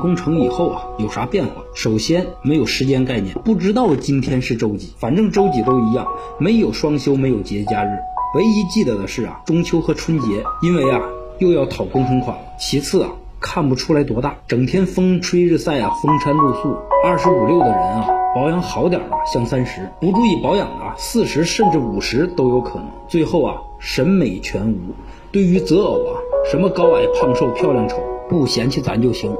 工程以后啊，有啥变化？首先没有时间概念，不知道今天是周几，反正周几都一样，没有双休，没有节假日，唯一记得的是啊，中秋和春节，因为啊又要讨工程款了。其次啊，看不出来多大，整天风吹日晒啊，风餐露宿，二十五六的人啊，保养好点的像三十，不注意保养的四十甚至五十都有可能。最后啊，审美全无，对于择偶啊，什么高矮胖瘦漂亮丑，不嫌弃咱就行。